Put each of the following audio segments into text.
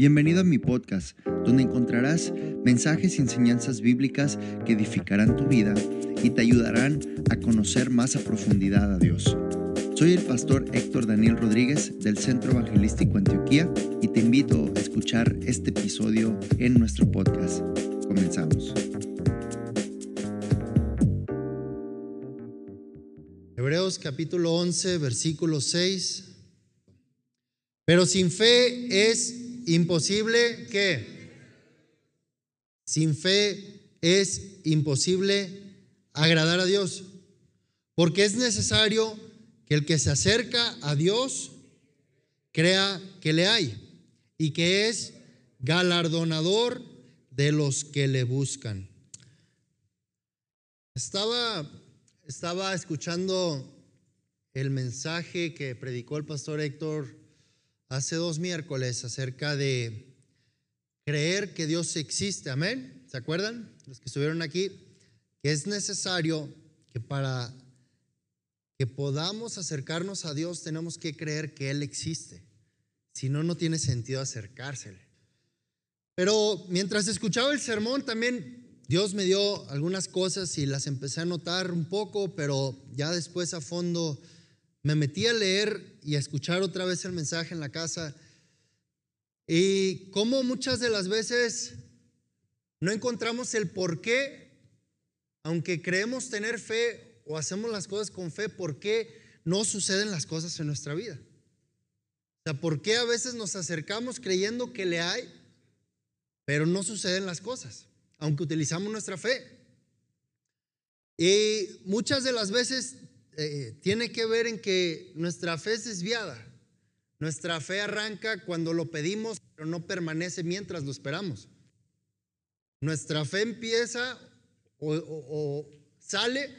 Bienvenido a mi podcast, donde encontrarás mensajes y enseñanzas bíblicas que edificarán tu vida y te ayudarán a conocer más a profundidad a Dios. Soy el pastor Héctor Daniel Rodríguez del Centro Evangelístico Antioquía y te invito a escuchar este episodio en nuestro podcast. Comenzamos. Hebreos capítulo 11, versículo 6. Pero sin fe es imposible que sin fe es imposible agradar a Dios, porque es necesario que el que se acerca a Dios crea que le hay y que es galardonador de los que le buscan. Estaba, estaba escuchando el mensaje que predicó el pastor Héctor hace dos miércoles acerca de creer que Dios existe. Amén. ¿Se acuerdan? Los que estuvieron aquí, que es necesario que para que podamos acercarnos a Dios tenemos que creer que Él existe. Si no, no tiene sentido acercársele. Pero mientras escuchaba el sermón también Dios me dio algunas cosas y las empecé a notar un poco, pero ya después a fondo me metí a leer y escuchar otra vez el mensaje en la casa y como muchas de las veces no encontramos el por qué, aunque creemos tener fe o hacemos las cosas con fe, por qué no suceden las cosas en nuestra vida. O sea, por qué a veces nos acercamos creyendo que le hay, pero no suceden las cosas, aunque utilizamos nuestra fe. Y muchas de las veces eh, tiene que ver en que nuestra fe es desviada. Nuestra fe arranca cuando lo pedimos, pero no permanece mientras lo esperamos. Nuestra fe empieza o, o sale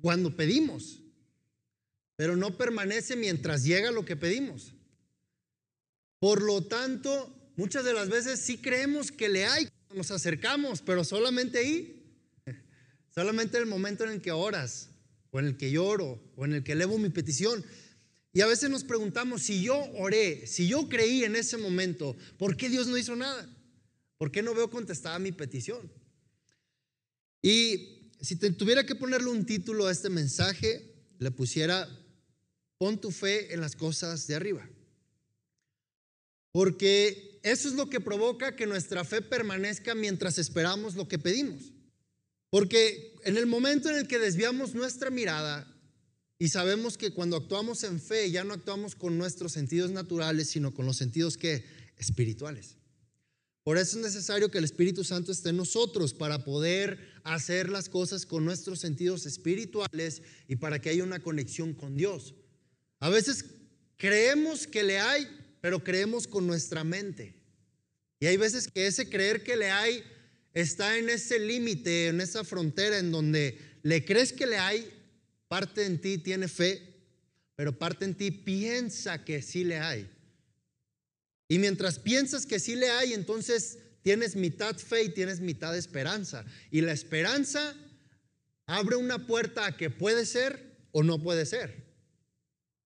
cuando pedimos, pero no permanece mientras llega lo que pedimos. Por lo tanto, muchas de las veces sí creemos que le hay nos acercamos, pero solamente ahí, solamente en el momento en el que oras, o en el que lloro, o en el que elevo mi petición. Y a veces nos preguntamos, si yo oré, si yo creí en ese momento, ¿por qué Dios no hizo nada? ¿Por qué no veo contestada mi petición? Y si tuviera que ponerle un título a este mensaje, le pusiera, pon tu fe en las cosas de arriba. Porque eso es lo que provoca que nuestra fe permanezca mientras esperamos lo que pedimos. Porque en el momento en el que desviamos nuestra mirada y sabemos que cuando actuamos en fe ya no actuamos con nuestros sentidos naturales, sino con los sentidos que espirituales. Por eso es necesario que el Espíritu Santo esté en nosotros para poder hacer las cosas con nuestros sentidos espirituales y para que haya una conexión con Dios. A veces creemos que le hay, pero creemos con nuestra mente. Y hay veces que ese creer que le hay está en ese límite, en esa frontera en donde le crees que le hay, parte en ti tiene fe, pero parte en ti piensa que sí le hay. Y mientras piensas que sí le hay, entonces tienes mitad fe y tienes mitad esperanza. Y la esperanza abre una puerta a que puede ser o no puede ser.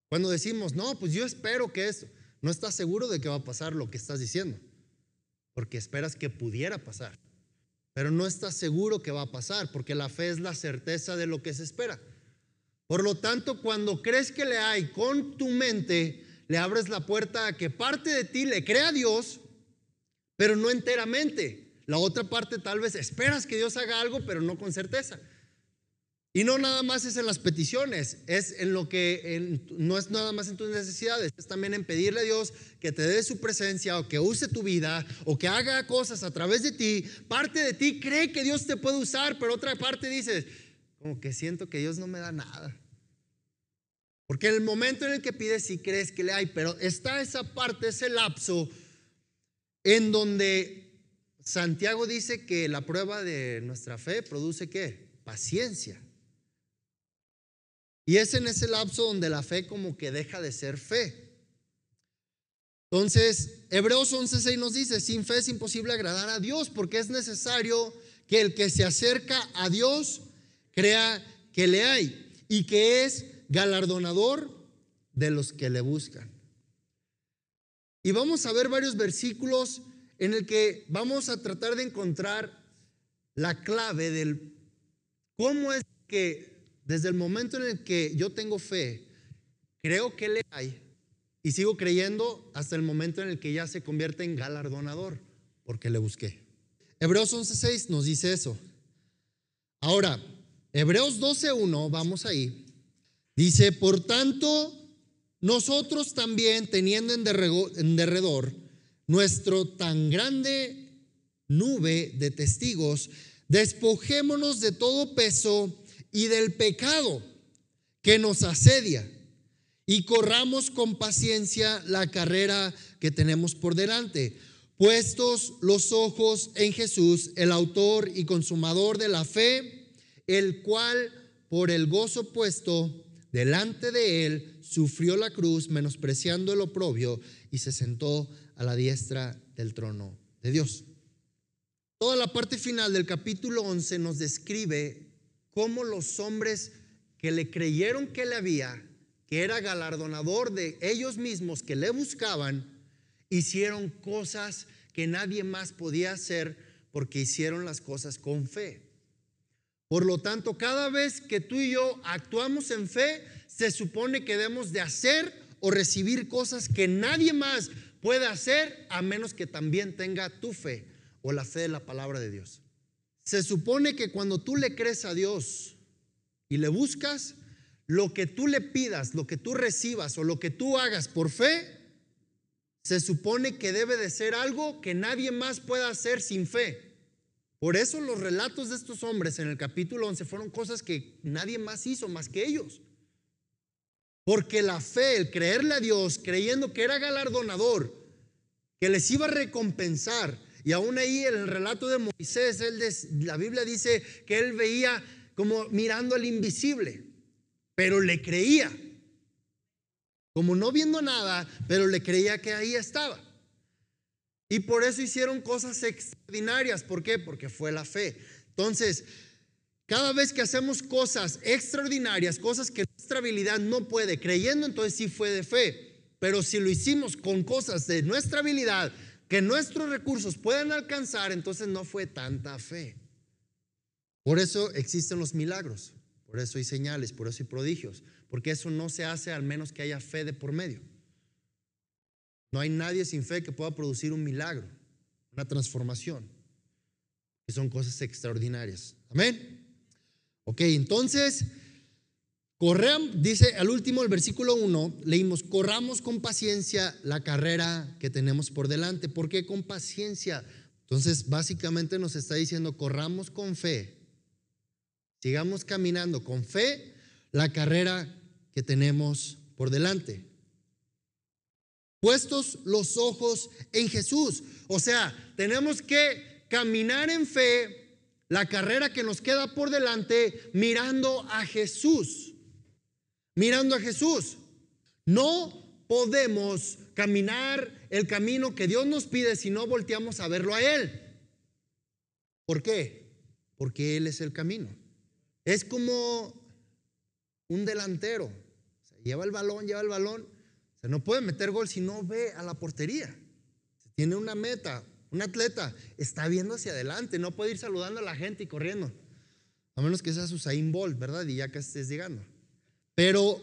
Cuando decimos, no, pues yo espero que eso, no estás seguro de que va a pasar lo que estás diciendo, porque esperas que pudiera pasar pero no estás seguro que va a pasar, porque la fe es la certeza de lo que se espera. Por lo tanto, cuando crees que le hay con tu mente, le abres la puerta a que parte de ti le crea a Dios, pero no enteramente. La otra parte tal vez esperas que Dios haga algo, pero no con certeza. Y no nada más es en las peticiones, es en lo que no es nada más en tus necesidades, es también en pedirle a Dios que te dé su presencia o que use tu vida o que haga cosas a través de ti. Parte de ti cree que Dios te puede usar, pero otra parte dices, como que siento que Dios no me da nada. Porque en el momento en el que pides sí crees que le hay, pero está esa parte, ese lapso en donde Santiago dice que la prueba de nuestra fe produce qué? Paciencia. Y es en ese lapso donde la fe como que deja de ser fe. Entonces, Hebreos 11:6 nos dice, sin fe es imposible agradar a Dios porque es necesario que el que se acerca a Dios crea que le hay y que es galardonador de los que le buscan. y vamos a ver varios versículos en el que vamos a tratar de encontrar la clave del cómo es que desde el momento en el que yo tengo fe, creo que le hay y sigo creyendo hasta el momento en el que ya se convierte en galardonador, porque le busqué. Hebreos 11:6 nos dice eso. Ahora, Hebreos 12:1, vamos ahí. Dice, por tanto, nosotros también, teniendo en derredor nuestro tan grande nube de testigos, despojémonos de todo peso y del pecado que nos asedia y corramos con paciencia la carrera que tenemos por delante, puestos los ojos en Jesús, el autor y consumador de la fe, el cual por el gozo puesto delante de él sufrió la cruz, menospreciando el oprobio, y se sentó a la diestra del trono de Dios. Toda la parte final del capítulo 11 nos describe cómo los hombres que le creyeron que le había, que era galardonador de ellos mismos, que le buscaban, hicieron cosas que nadie más podía hacer porque hicieron las cosas con fe. Por lo tanto, cada vez que tú y yo actuamos en fe, se supone que debemos de hacer o recibir cosas que nadie más puede hacer a menos que también tenga tu fe o la fe de la palabra de Dios. Se supone que cuando tú le crees a Dios y le buscas, lo que tú le pidas, lo que tú recibas o lo que tú hagas por fe, se supone que debe de ser algo que nadie más pueda hacer sin fe. Por eso los relatos de estos hombres en el capítulo 11 fueron cosas que nadie más hizo más que ellos. Porque la fe, el creerle a Dios, creyendo que era galardonador, que les iba a recompensar, y aún ahí en el relato de Moisés, la Biblia dice que él veía como mirando al invisible, pero le creía. Como no viendo nada, pero le creía que ahí estaba. Y por eso hicieron cosas extraordinarias. ¿Por qué? Porque fue la fe. Entonces, cada vez que hacemos cosas extraordinarias, cosas que nuestra habilidad no puede, creyendo, entonces sí fue de fe. Pero si lo hicimos con cosas de nuestra habilidad, que nuestros recursos puedan alcanzar, entonces no fue tanta fe. Por eso existen los milagros, por eso hay señales, por eso hay prodigios, porque eso no se hace al menos que haya fe de por medio. No hay nadie sin fe que pueda producir un milagro, una transformación, que son cosas extraordinarias. Amén. Ok, entonces, corramos, dice al último el versículo 1, leímos, corramos con paciencia la carrera que tenemos por delante. ¿Por qué con paciencia? Entonces, básicamente nos está diciendo, corramos con fe, sigamos caminando con fe la carrera que tenemos por delante. Puestos los ojos en Jesús. O sea, tenemos que caminar en fe la carrera que nos queda por delante mirando a Jesús. Mirando a Jesús. No podemos caminar el camino que Dios nos pide si no volteamos a verlo a Él. ¿Por qué? Porque Él es el camino. Es como un delantero. lleva el balón, lleva el balón. Se no puede meter gol si no ve a la portería. Tiene una meta, un atleta está viendo hacia adelante, no puede ir saludando a la gente y corriendo. A menos que sea Usain Bolt, ¿verdad? Y ya que estés llegando. Pero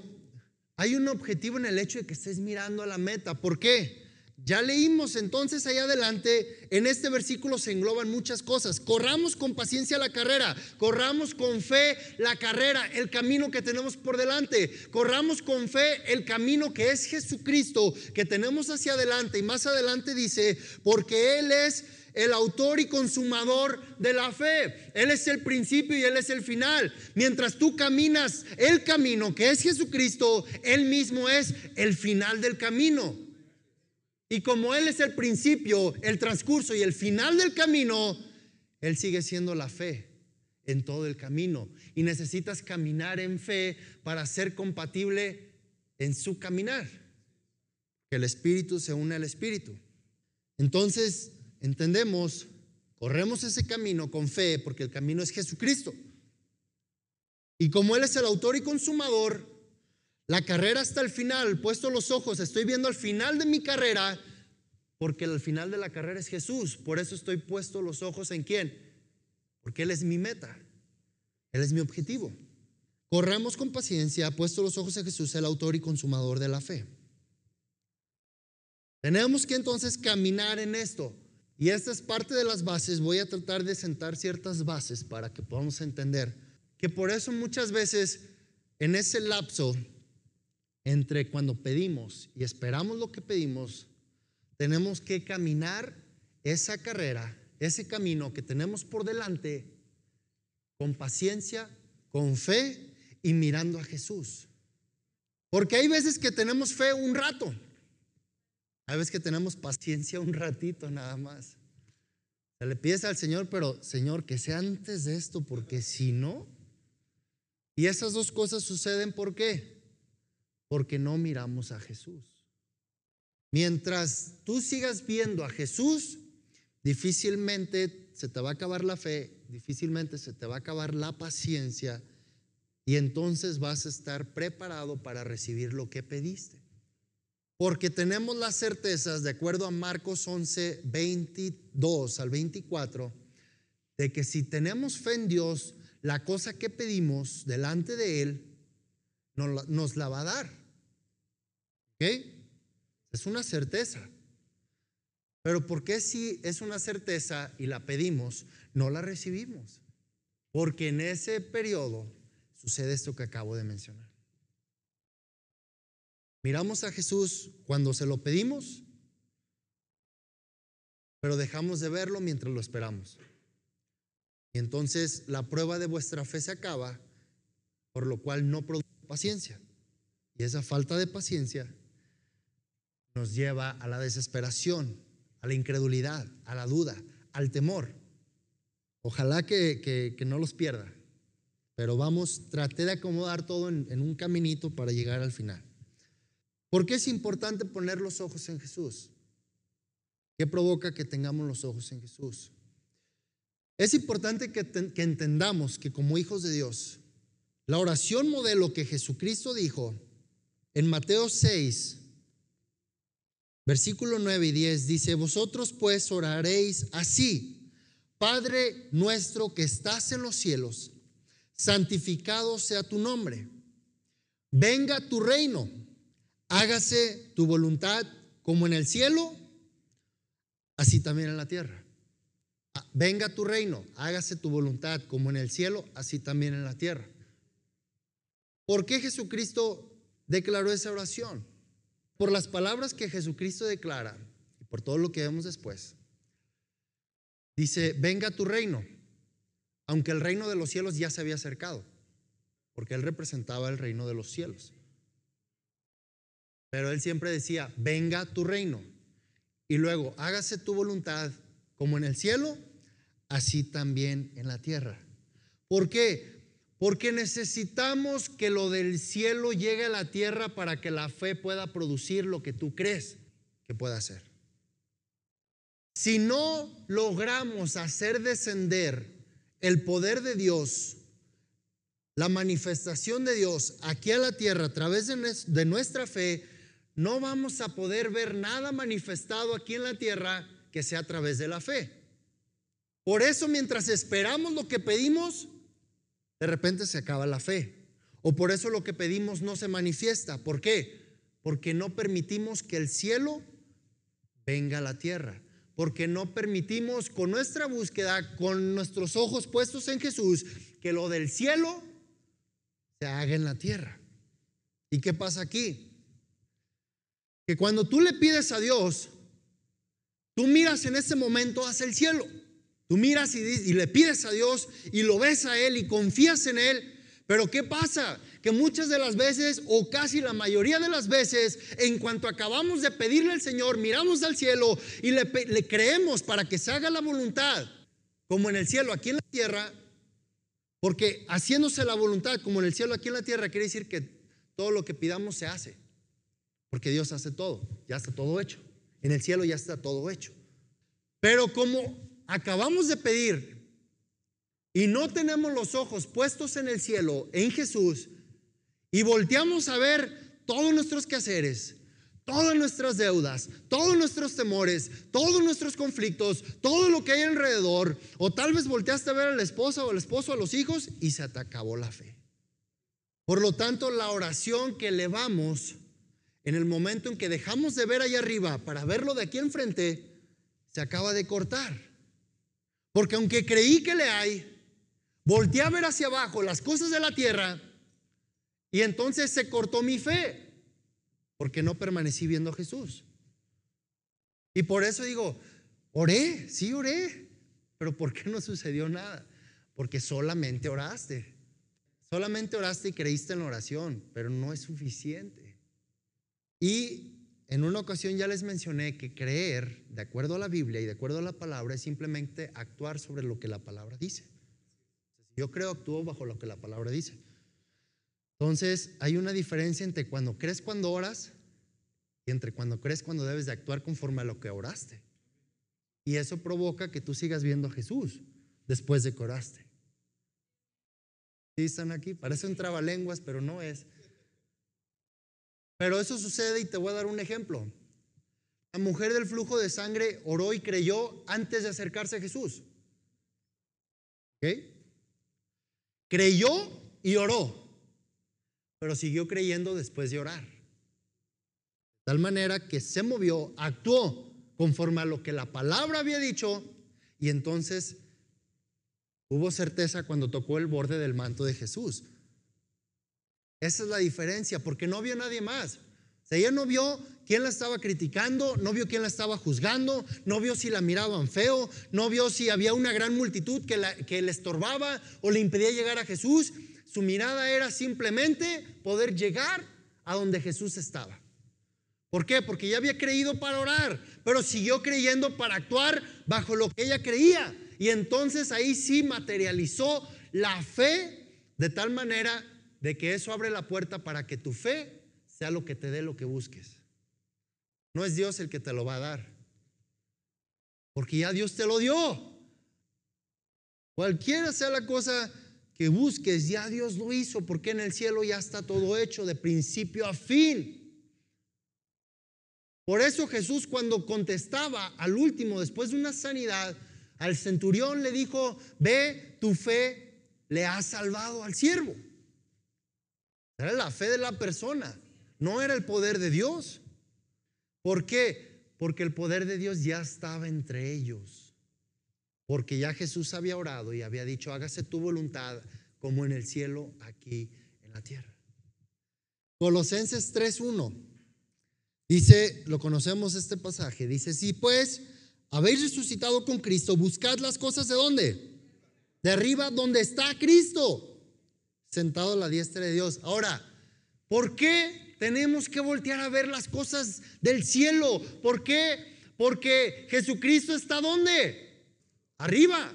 hay un objetivo en el hecho de que estés mirando a la meta. ¿Por qué? Ya leímos entonces ahí adelante, en este versículo se engloban muchas cosas. Corramos con paciencia la carrera, corramos con fe la carrera, el camino que tenemos por delante, corramos con fe el camino que es Jesucristo, que tenemos hacia adelante. Y más adelante dice, porque Él es el autor y consumador de la fe. Él es el principio y Él es el final. Mientras tú caminas el camino que es Jesucristo, Él mismo es el final del camino. Y como Él es el principio, el transcurso y el final del camino, Él sigue siendo la fe en todo el camino. Y necesitas caminar en fe para ser compatible en su caminar. Que el Espíritu se une al Espíritu. Entonces, entendemos, corremos ese camino con fe porque el camino es Jesucristo. Y como Él es el autor y consumador, la carrera hasta el final, puesto los ojos, estoy viendo al final de mi carrera, Porque al final de la carrera es Jesús. Por eso estoy puesto los ojos en quién. Porque Él es mi meta. Él es mi objetivo. Corramos con paciencia, puesto los ojos en Jesús, el autor y consumador de la fe. Tenemos que entonces caminar en esto. Y esta es parte de las bases. Voy a tratar de sentar ciertas bases para que podamos entender que por eso muchas veces en ese lapso entre cuando pedimos y esperamos lo que pedimos, tenemos que caminar esa carrera, ese camino que tenemos por delante con paciencia, con fe y mirando a Jesús. Porque hay veces que tenemos fe un rato, hay veces que tenemos paciencia un ratito nada más. Le pides al Señor, pero Señor, que sea antes de esto, porque si no, y esas dos cosas suceden, ¿por qué? Porque no miramos a Jesús. Mientras tú sigas viendo a Jesús, difícilmente se te va a acabar la fe, difícilmente se te va a acabar la paciencia y entonces vas a estar preparado para recibir lo que pediste. Porque tenemos las certezas, de acuerdo a Marcos 11, 22 al 24, de que si tenemos fe en Dios, la cosa que pedimos delante de Él nos la va a dar. ¿Ok? Es una certeza. Pero ¿por qué si es una certeza y la pedimos, no la recibimos? Porque en ese periodo sucede esto que acabo de mencionar. Miramos a Jesús cuando se lo pedimos, pero dejamos de verlo mientras lo esperamos. Y entonces la prueba de vuestra fe se acaba, por lo cual no produce paciencia. Y esa falta de paciencia nos lleva a la desesperación, a la incredulidad, a la duda, al temor. Ojalá que, no los pierda, pero vamos, traté de acomodar todo en un caminito para llegar al final. ¿Por qué es importante poner los ojos en Jesús? ¿Qué provoca que tengamos los ojos en Jesús? Es importante que, entendamos que como hijos de Dios, la oración modelo que Jesucristo dijo en Mateo 6, versículo 9 y 10, dice, vosotros pues oraréis así, Padre nuestro que estás en los cielos, santificado sea tu nombre, venga tu reino, hágase tu voluntad como en el cielo, así también en la tierra. Ah, venga tu reino, hágase tu voluntad como en el cielo, así también en la tierra. ¿Por qué Jesucristo declaró esa oración? Por las palabras que Jesucristo declara y por todo lo que vemos después. Dice, venga tu reino, aunque el reino de los cielos ya se había acercado, porque él representaba el reino de los cielos. Pero él siempre decía, venga tu reino. Y luego, hágase tu voluntad como en el cielo, así también en la tierra. ¿Por qué? Porque necesitamos que lo del cielo llegue a la tierra para que la fe pueda producir lo que tú crees que pueda hacer. Si no logramos hacer descender el poder de Dios, la manifestación de Dios aquí a la tierra a través de nuestra fe, no vamos a poder ver nada manifestado aquí en la tierra que sea a través de la fe. Por eso mientras esperamos lo que pedimos, de repente se acaba la fe. O por eso lo que pedimos no se manifiesta. ¿Por qué? Porque no permitimos que el cielo venga a la tierra. Porque no permitimos con nuestra búsqueda, con nuestros ojos puestos en Jesús, que lo del cielo se haga en la tierra. ¿Y qué pasa aquí? Que cuando tú le pides a Dios, Tú miras en ese momento hacia el cielo. Tú miras y, le pides a Dios y lo ves a Él y confías en Él. Pero ¿qué pasa? Que muchas de las veces, o casi la mayoría de las veces, en cuanto acabamos de pedirle al Señor, miramos al cielo y le, le creemos para que se haga la voluntad, como en el cielo, aquí en la tierra, porque haciéndose la voluntad como en el cielo, aquí en la tierra, quiere decir que todo lo que pidamos se hace, porque Dios hace todo, ya está todo hecho. En el cielo ya está todo hecho. Pero como acabamos de pedir y no tenemos los ojos puestos en el cielo, en Jesús, y volteamos a ver todos nuestros quehaceres, todas nuestras deudas, todos nuestros temores, todos nuestros conflictos, todo lo que hay alrededor, o tal vez volteaste a ver a la esposa o al esposo, a los hijos, y se te acabó la fe. Por lo tanto, la oración que elevamos en el momento en que dejamos de ver allá arriba para verlo de aquí enfrente, se acaba de cortar. Porque aunque creí que le hay, volteé a ver hacia abajo las cosas de la tierra y entonces se cortó mi fe, porque no permanecí viendo a Jesús. Y por eso digo, oré, sí oré, pero ¿por qué no sucedió nada? Porque solamente oraste. Solamente oraste y creíste en la oración, pero no es suficiente. Y en una ocasión ya les mencioné que creer, de acuerdo a la Biblia y de acuerdo a la palabra, es simplemente actuar sobre lo que la palabra dice. Yo creo, actúo bajo lo que la palabra dice. Entonces, hay una diferencia entre cuando crees cuando oras y entre cuando crees cuando debes de actuar conforme a lo que oraste. Y eso provoca que tú sigas viendo a Jesús después de que oraste. ¿Sí están aquí? Parece un trabalenguas, pero no es. Pero eso sucede y te voy a dar un ejemplo. La mujer del flujo de sangre oró y creyó antes de acercarse a Jesús. ¿Ok? Creyó y oró, pero siguió creyendo después de orar. De tal manera que se movió, actuó conforme a lo que la palabra había dicho y entonces Hubo certeza cuando tocó el borde del manto de Jesús. Esa es la diferencia, porque no vio nadie más. O sea, ella no vio quién la estaba criticando, no vio quién la estaba juzgando, no vio si la miraban feo, no vio si había una gran multitud que, que le estorbaba o le impedía llegar a Jesús. Su mirada era simplemente poder llegar a donde Jesús estaba. ¿Por qué? Porque ya había creído para orar, pero siguió creyendo para actuar bajo lo que ella creía. Y entonces ahí sí materializó la fe de tal manera de que eso abre la puerta para que tu fe sea lo que te dé lo que busques. No es Dios el que te lo va a dar. Porque ya Dios te lo dio. Cualquiera sea la cosa que busques, ya Dios lo hizo, porque en el cielo ya está todo hecho de principio a fin. Por eso Jesús cuando contestaba al último, después de una sanidad, al centurión le dijo, ve, tu fe le ha salvado al siervo. Era la fe de la persona, no era el poder de Dios. ¿Por qué? Porque el poder de Dios ya estaba entre ellos. Porque ya Jesús había orado y había dicho, hágase tu voluntad como en el cielo, aquí en la tierra. Colosenses 3.1. Dice, lo conocemos este pasaje, dice, sí, pues habéis resucitado con Cristo, buscad las cosas de dónde? De arriba, donde está Cristo, sentado a la diestra de Dios. Ahora, ¿por qué tenemos que voltear a ver las cosas del cielo? ¿Por qué? Porque Jesucristo está dónde? Arriba.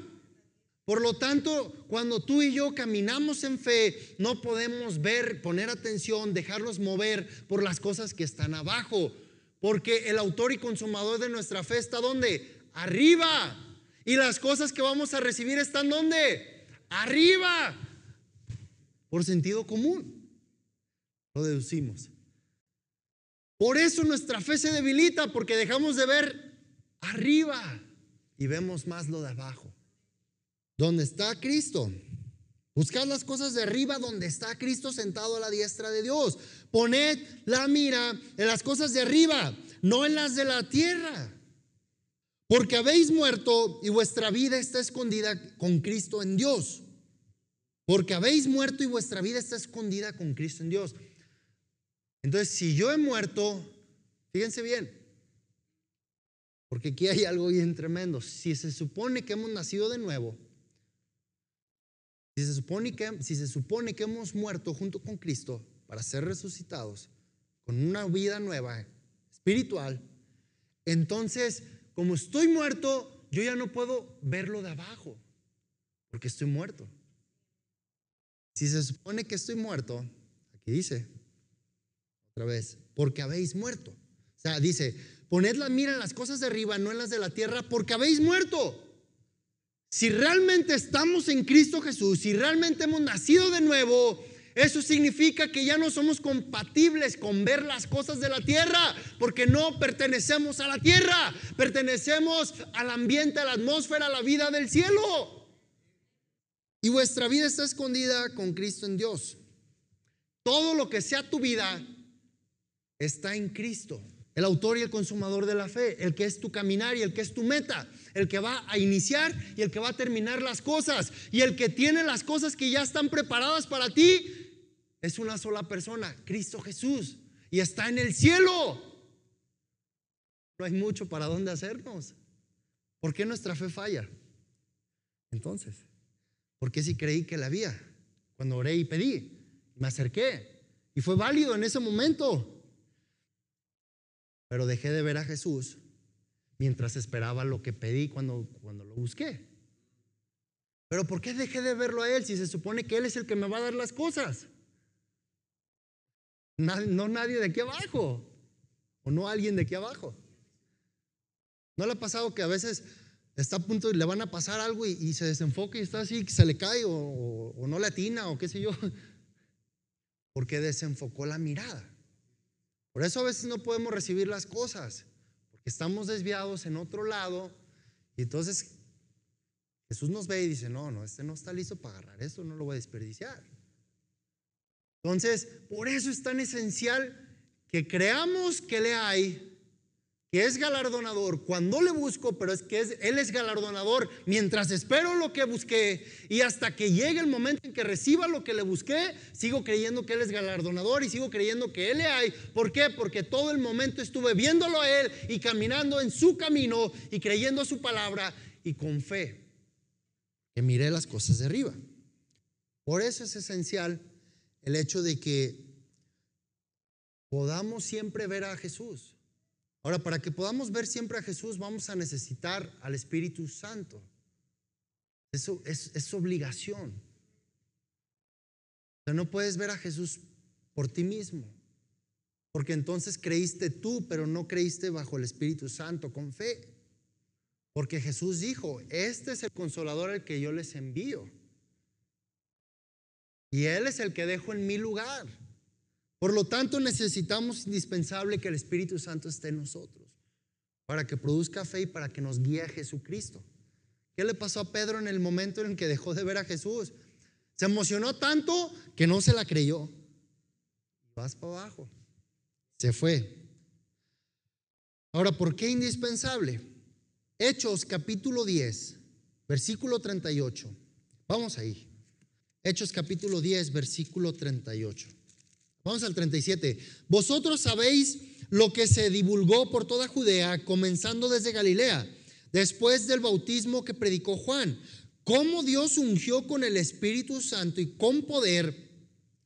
Por lo tanto, cuando tú y yo caminamos en fe, no podemos ver, poner atención, dejarnos mover por las cosas que están abajo. Porque el autor y consumador de nuestra fe está donde? Arriba. Y las cosas que vamos a recibir están donde? Arriba. Por sentido común. Lo deducimos. Por eso nuestra fe se debilita, porque dejamos de ver arriba y vemos más lo de abajo. ¿Dónde está Cristo? Buscad las cosas de arriba donde está Cristo sentado a la diestra de Dios. Poned la mira en las cosas de arriba, no en las de la tierra. Porque habéis muerto y vuestra vida está escondida con Cristo en Dios. Porque habéis muerto y vuestra vida está escondida con Cristo en Dios. Entonces, si yo he muerto, fíjense bien, porque aquí hay algo bien tremendo. Si se supone que hemos nacido de nuevo, si se, supone que, si se supone que hemos muerto junto con Cristo para ser resucitados con una vida nueva, espiritual, entonces, como estoy muerto, yo ya no puedo verlo de abajo, porque estoy muerto. Si se supone que estoy muerto, aquí dice, otra vez, porque habéis muerto. O sea, dice, poned la mira en las cosas de arriba, no en las de la tierra, porque habéis muerto. Si realmente estamos en Cristo Jesús, si realmente hemos nacido de nuevo, Eso significa que ya no somos compatibles con ver las cosas de la tierra, porque no pertenecemos a la tierra, pertenecemos al ambiente, a la atmósfera, a la vida del cielo. Y vuestra vida está escondida con Cristo en Dios. Todo lo que sea tu vida está en Cristo el autor y el consumador de la fe, el que es tu caminar y el que es tu meta, el que va a iniciar y el que va a terminar las cosas, y el que tiene las cosas que ya están preparadas para ti, es una sola persona, Cristo Jesús, y está en el cielo. No hay mucho para dónde hacernos. ¿Por qué nuestra fe falla? Entonces, ¿por qué si creí que la había? Cuando oré y pedí, me acerqué, y fue válido en ese momento. Pero dejé de ver a Jesús mientras esperaba lo que pedí cuando, cuando lo busqué. Pero ¿por qué dejé de verlo a Él si se supone que Él es el que me va a dar las cosas? No, nadie de aquí abajo. O no alguien de aquí abajo. ¿No le ha pasado que a veces está a punto le van a pasar algo y, se desenfoca y está así, se le cae o, no le atina o qué sé yo? Porque desenfocó la mirada. Por eso a veces no podemos recibir las cosas, porque estamos desviados en otro lado. Y entonces Jesús nos ve y dice, no, no, este no está listo para agarrar esto, no lo voy a desperdiciar. Entonces, por eso es tan esencial que creamos que le hay que es galardonador cuando le busco, pero es que Él es galardonador mientras espero lo que busqué y hasta que llegue el momento en que reciba lo que le busqué, sigo creyendo que Él es galardonador y sigo creyendo que Él le hay. ¿Por qué? Porque todo el momento estuve viéndolo a Él y caminando en su camino y creyendo su palabra y con fe que miré las cosas de arriba. Por eso es esencial el hecho de que podamos siempre ver a Jesús. Ahora, para que podamos ver siempre a Jesús, vamos a necesitar al Espíritu Santo. Eso es, obligación. O sea, no puedes ver a Jesús por ti mismo, porque entonces creíste tú, pero no creíste bajo el Espíritu Santo con fe. Porque Jesús dijo, este es el consolador al que yo les envío. Y Él es el que dejo en mi lugar. Por lo tanto, necesitamos indispensable que el Espíritu Santo esté en nosotros para que produzca fe y para que nos guíe a Jesucristo. ¿Qué le pasó a Pedro en el momento en que dejó de ver a Jesús? Se emocionó tanto que no se la creyó. Vas para abajo. Se fue. Ahora, ¿por qué indispensable? Hechos capítulo 10, versículo 38. Vamos ahí. Hechos capítulo 10, versículo 38. Vamos al 37. Vosotros sabéis lo que se divulgó por toda Judea, comenzando desde Galilea, después del bautismo que predicó Juan, cómo Dios ungió con el Espíritu Santo y con poder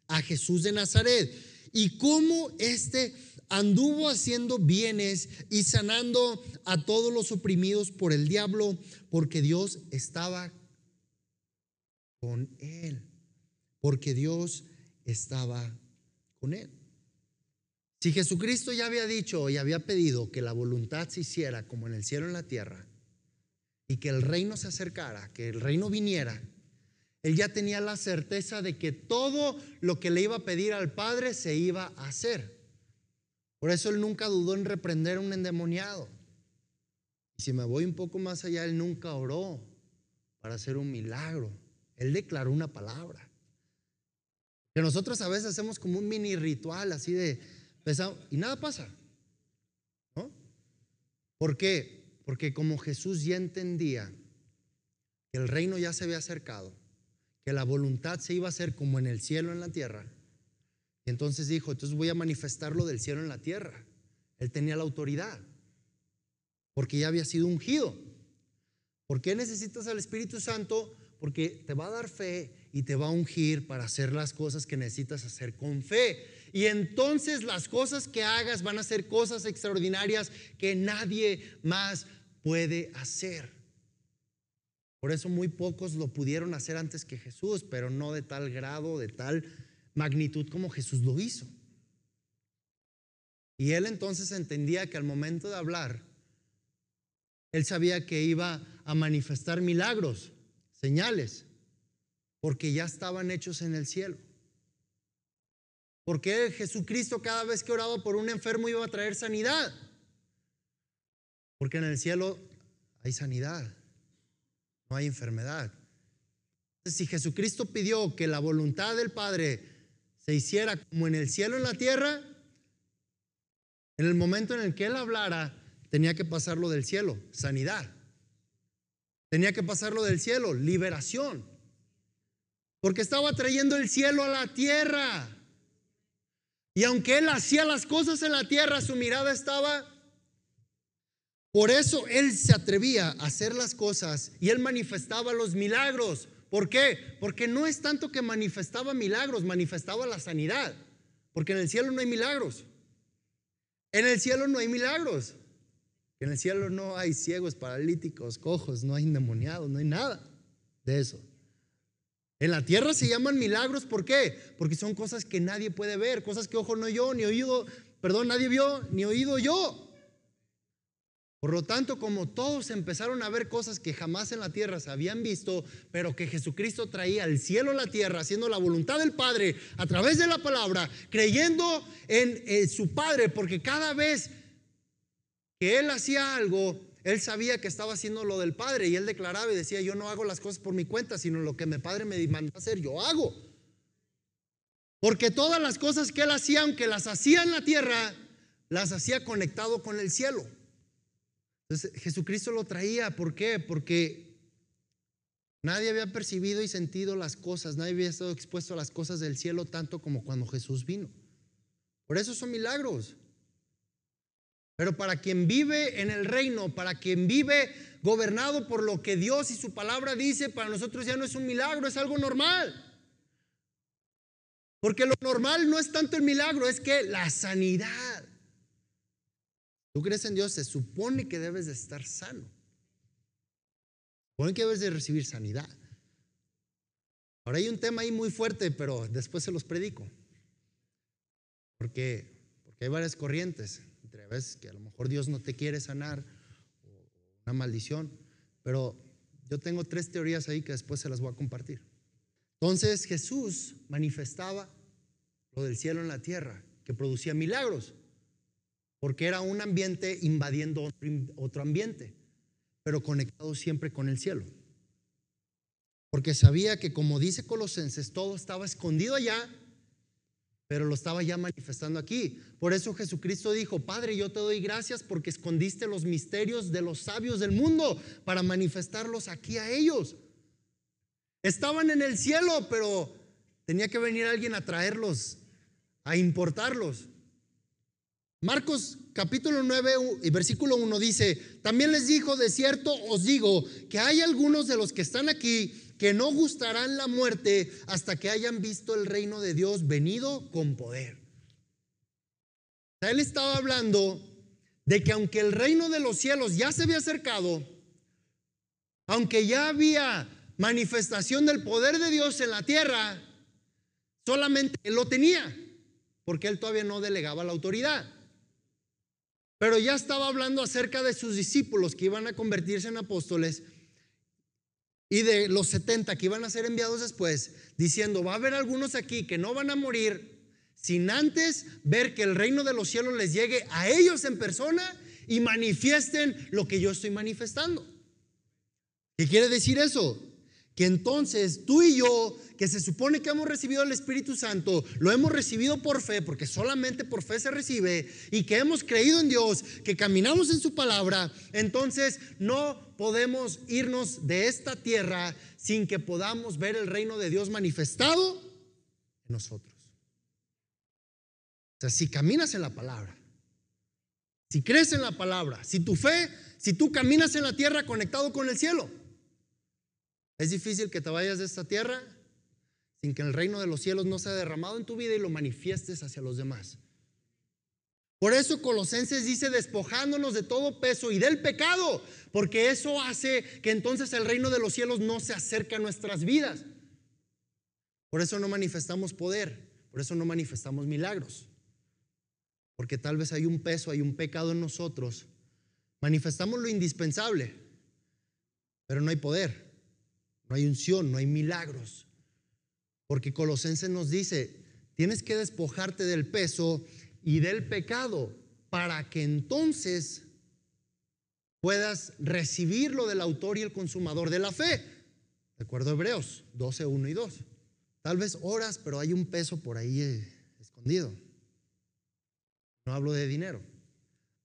a Jesús de Nazaret, y cómo éste anduvo haciendo bienes y sanando a todos los oprimidos por el diablo, porque Dios estaba con él, porque Dios estaba Si Jesucristo ya había dicho y había pedido que la voluntad se hiciera como en el cielo y en la tierra, y que el reino se acercara, que el reino viniera, él ya tenía la certeza de que todo lo que le iba a pedir al Padre se iba a hacer. Por eso él nunca dudó en reprender a un endemoniado. Y si me voy un poco más allá, él nunca oró para hacer un milagro. Él declaró una palabra. Que nosotros a veces hacemos como un mini ritual así de pesado y nada pasa. ¿No? ¿Por qué? Porque como Jesús ya entendía que el reino ya se había acercado, que la voluntad se iba a hacer como en el cielo en la tierra, y entonces dijo, entonces voy a manifestarlo del cielo en la tierra. Él tenía la autoridad, porque ya había sido ungido. ¿Por qué necesitas al Espíritu Santo? Porque te va a dar fe y te va a ungir para hacer las cosas que necesitas hacer con fe. Y entonces las cosas que hagas van a ser cosas extraordinarias que nadie más puede hacer. Por eso muy pocos lo pudieron hacer antes que Jesús, pero no de tal grado, de tal magnitud como Jesús lo hizo. Y él entonces entendía que al momento de hablar, él sabía que iba a manifestar milagros, señales, porque ya estaban hechos en el cielo. ¿Por qué Jesucristo cada vez que oraba por un enfermo iba a traer sanidad? Porque en el cielo hay sanidad, no hay enfermedad. Si Jesucristo pidió que la voluntad del Padre se hiciera como en el cielo en la tierra, en el momento en el que Él hablara, tenía que pasarlo del cielo, sanidad. Tenía que pasarlo del cielo, liberación. Porque estaba trayendo el cielo a la tierra. Y aunque Él hacía las cosas en la tierra, su mirada estaba... Por eso Él se atrevía a hacer las cosas y Él manifestaba los milagros. ¿Por qué? Porque no es tanto que manifestaba milagros, manifestaba la sanidad. Porque en el cielo no hay milagros. En el cielo no hay milagros. En el cielo no hay ciegos, paralíticos, cojos, no hay endemoniados, no hay nada de eso. En la tierra se llaman milagros, ¿por qué? Porque son cosas que nadie puede ver, cosas que ojo no yo, ni oído, perdón, nadie vio, ni oído yo. Por lo tanto, como todos empezaron a ver cosas que jamás en la tierra se habían visto, pero que Jesucristo traía al cielo a la tierra, haciendo la voluntad del Padre a través de la palabra, creyendo en, en su Padre, porque cada vez que Él hacía algo, él sabía que estaba haciendo lo del Padre y él declaraba y decía, yo no hago las cosas por mi cuenta, sino lo que mi Padre me mandó hacer, yo hago. Porque todas las cosas que él hacía, aunque las hacía en la tierra, las hacía conectado con el cielo. Entonces Jesucristo lo traía, ¿por qué? Porque nadie había percibido y sentido las cosas, nadie había estado expuesto a las cosas del cielo tanto como cuando Jesús vino. Por eso son milagros. Pero para quien vive en el reino, para quien vive gobernado por lo que Dios y su palabra dice, para nosotros ya no es un milagro, es algo normal. Porque lo normal no es tanto el milagro, es que la sanidad. Tú crees en Dios, se supone que debes de estar sano. Supone que debes de recibir sanidad. Ahora hay un tema ahí muy fuerte, pero después se los predico. Porque, porque hay varias corrientes que a lo mejor Dios no te quiere sanar, una maldición, pero yo tengo tres teorías ahí que después se las voy a compartir. Entonces Jesús manifestaba lo del cielo en la tierra, que producía milagros, porque era un ambiente invadiendo otro ambiente, pero conectado siempre con el cielo. Porque sabía que como dice Colosenses, todo estaba escondido allá pero lo estaba ya manifestando aquí. Por eso Jesucristo dijo, Padre, yo te doy gracias porque escondiste los misterios de los sabios del mundo para manifestarlos aquí a ellos. Estaban en el cielo, pero tenía que venir alguien a traerlos, a importarlos. Marcos capítulo 9 y versículo 1 dice, también les dijo, de cierto os digo, que hay algunos de los que están aquí que no gustarán la muerte hasta que hayan visto el reino de Dios venido con poder. Él estaba hablando de que aunque el reino de los cielos ya se había acercado, aunque ya había manifestación del poder de Dios en la tierra, solamente él lo tenía, porque él todavía no delegaba la autoridad. Pero ya estaba hablando acerca de sus discípulos que iban a convertirse en apóstoles y de los 70 que iban a ser enviados después, diciendo, va a haber algunos aquí que no van a morir sin antes ver que el reino de los cielos les llegue a ellos en persona y manifiesten lo que yo estoy manifestando. ¿Qué quiere decir eso? Que entonces tú y yo, que se supone que hemos recibido el Espíritu Santo, lo hemos recibido por fe, porque solamente por fe se recibe, y que hemos creído en Dios, que caminamos en su palabra, entonces no podemos irnos de esta tierra sin que podamos ver el reino de Dios manifestado en nosotros. O sea, si caminas en la palabra, si crees en la palabra, si tu fe, si tú caminas en la tierra conectado con el cielo, es difícil que te vayas de esta tierra sin que el reino de los cielos no sea derramado en tu vida y lo manifiestes hacia los demás. Por eso Colosenses dice despojándonos de todo peso y del pecado, porque eso hace que entonces el reino de los cielos no se acerque a nuestras vidas. Por eso no manifestamos poder, por eso no manifestamos milagros, porque tal vez hay un peso, hay un pecado en nosotros. Manifestamos lo indispensable, pero no hay poder no hay unción, no hay milagros. Porque Colosenses nos dice, tienes que despojarte del peso y del pecado para que entonces puedas recibir lo del autor y el consumador de la fe. De acuerdo a Hebreos 12, 1 y 2. Tal vez horas, pero hay un peso por ahí eh, escondido. No hablo de dinero.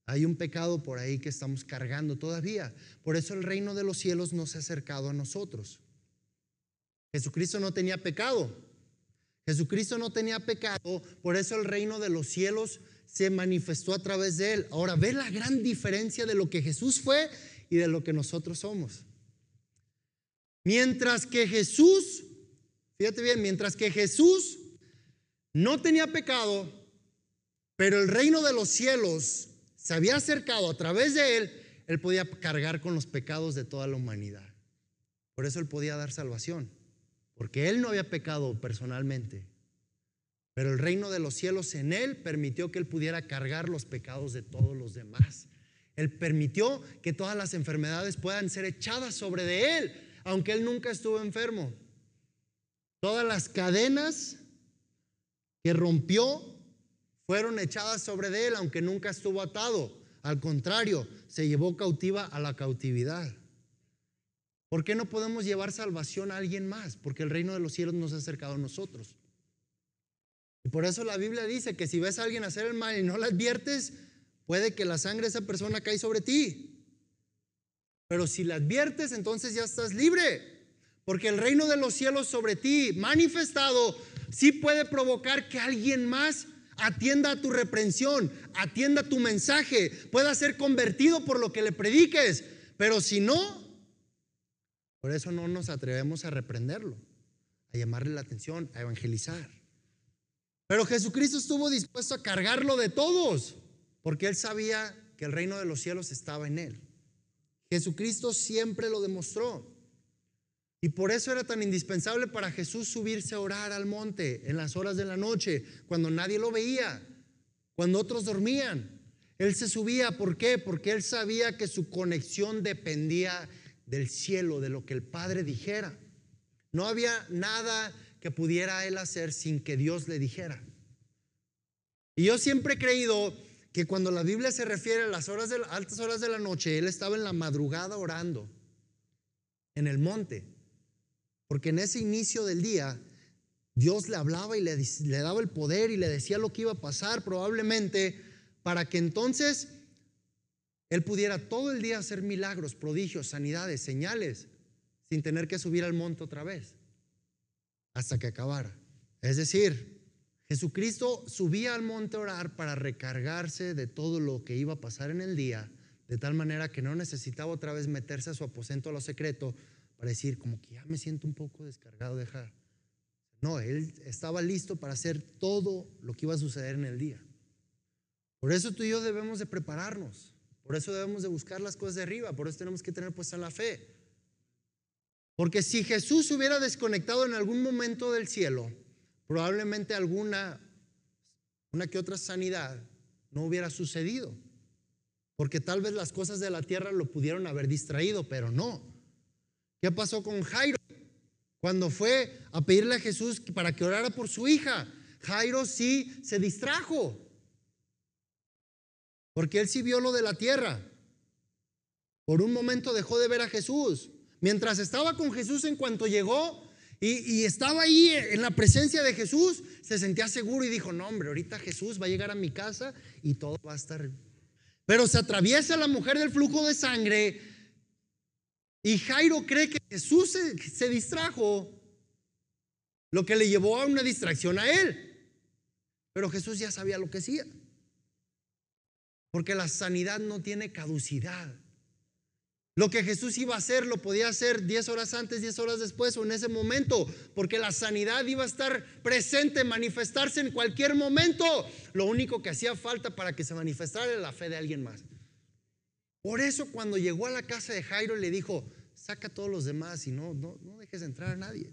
Hay un pecado por ahí que estamos cargando todavía. Por eso el reino de los cielos no se ha acercado a nosotros. Jesucristo no tenía pecado. Jesucristo no tenía pecado, por eso el reino de los cielos se manifestó a través de él. Ahora, ve la gran diferencia de lo que Jesús fue y de lo que nosotros somos. Mientras que Jesús, fíjate bien, mientras que Jesús no tenía pecado, pero el reino de los cielos se había acercado a través de él, él podía cargar con los pecados de toda la humanidad. Por eso él podía dar salvación, porque él no había pecado personalmente, pero el reino de los cielos en él permitió que él pudiera cargar los pecados de todos los demás. Él permitió que todas las enfermedades puedan ser echadas sobre de él, aunque él nunca estuvo enfermo. Todas las cadenas que rompió fueron echadas sobre de él, aunque nunca estuvo atado. Al contrario, se llevó cautiva a la cautividad. ¿Por qué no podemos llevar salvación a alguien más? Porque el reino de los cielos nos ha acercado a nosotros. Y por eso la Biblia dice que si ves a alguien hacer el mal y no le adviertes, puede que la sangre de esa persona caiga sobre ti. Pero si le adviertes, entonces ya estás libre. Porque el reino de los cielos sobre ti, manifestado, sí puede provocar que alguien más atienda a tu reprensión, atienda tu mensaje, pueda ser convertido por lo que le prediques. Pero si no, por eso no nos atrevemos a reprenderlo, a llamarle la atención, a evangelizar. Pero Jesucristo estuvo dispuesto a cargarlo de todos, porque él sabía que el reino de los cielos estaba en él. Jesucristo siempre lo demostró. Y por eso era tan indispensable para Jesús subirse a orar al monte en las horas de la noche, cuando nadie lo veía, cuando otros dormían. Él se subía, ¿por qué? Porque él sabía que su conexión dependía del cielo, de lo que el Padre dijera. No había nada que pudiera él hacer sin que Dios le dijera. Y yo siempre he creído que cuando la Biblia se refiere a las horas de altas horas de la noche, él estaba en la madrugada orando en el monte. Porque en ese inicio del día, Dios le hablaba y le, daba el poder y le decía lo que iba a pasar probablemente para que entonces él pudiera todo el día hacer milagros, prodigios, sanidades, señales, sin tener que subir al monte otra vez, hasta que acabara. Es decir, Jesucristo subía al monte a orar para recargarse de todo lo que iba a pasar en el día, de tal manera que no necesitaba otra vez meterse a su aposento a lo secreto para decir, como que ya me siento un poco descargado, dejar. No, él estaba listo para hacer todo lo que iba a suceder en el día. Por eso tú y yo debemos de prepararnos. Por eso debemos de buscar las cosas de arriba. Por eso tenemos que tener puesta la fe. Porque si Jesús hubiera desconectado en algún momento del cielo, probablemente alguna, una que otra sanidad no hubiera sucedido. Porque tal vez las cosas de la tierra lo pudieron haber distraído, pero no. ¿Qué pasó con Jairo? Cuando fue a pedirle a Jesús para que orara por su hija, Jairo sí se distrajo. Porque él sí vio lo de la tierra. Por un momento dejó de ver a Jesús. Mientras estaba con Jesús en cuanto llegó y, estaba ahí en la presencia de Jesús, se sentía seguro y dijo, no hombre, ahorita Jesús va a llegar a mi casa y todo va a estar... Pero se atraviesa la mujer del flujo de sangre y Jairo cree que Jesús se, distrajo, lo que le llevó a una distracción a él. Pero Jesús ya sabía lo que hacía. Porque la sanidad no tiene caducidad. Lo que Jesús iba a hacer lo podía hacer 10 horas antes, 10 horas después o en ese momento, porque la sanidad iba a estar presente, manifestarse en cualquier momento. Lo único que hacía falta para que se manifestara la fe de alguien más. Por eso cuando llegó a la casa de Jairo le dijo, saca a todos los demás y no, no, no dejes entrar a nadie.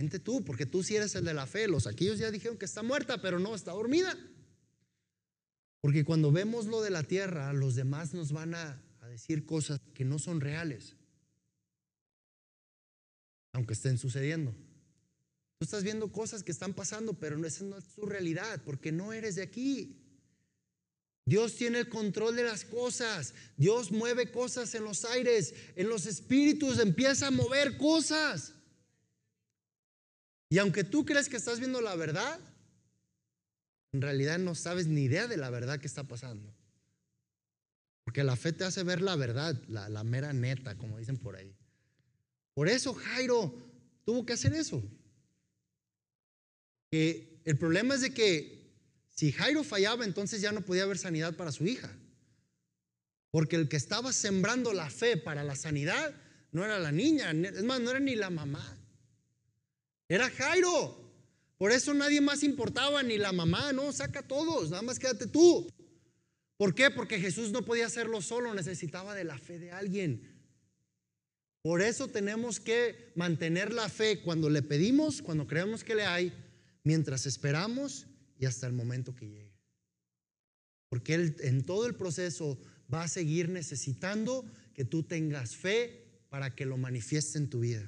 Vente tú, porque tú sí eres el de la fe. Los aquellos ya dijeron que está muerta, pero no, está dormida. Porque cuando vemos lo de la tierra, los demás nos van a, decir cosas que no son reales, aunque estén sucediendo. estás viendo cosas que están pasando, pero esa no es tu realidad, porque no eres de aquí. Dios tiene el control de las cosas. Dios mueve cosas en los aires, en los espíritus, empieza a mover cosas. Y aunque tú crees que estás viendo la verdad, en realidad no sabes ni idea de la verdad que está pasando. Porque la fe te hace ver la verdad, la, mera neta, como dicen por ahí. Por eso Jairo tuvo que hacer eso. Que el problema es de que si Jairo fallaba, entonces ya no podía haber sanidad para su hija. Porque el que estaba sembrando la fe para la sanidad no era la niña, es más, no era ni la mamá. Era Jairo. Por eso nadie más importaba, ni la mamá, no, saca todos, nada más quédate tú. ¿Por qué? Porque Jesús no podía hacerlo solo, necesitaba de la fe de alguien. Por eso tenemos que mantener la fe cuando le pedimos, cuando creemos que le hay, mientras esperamos y hasta el momento que llegue. Porque Él en todo el proceso va a seguir necesitando que tú tengas fe para que lo manifieste en tu vida.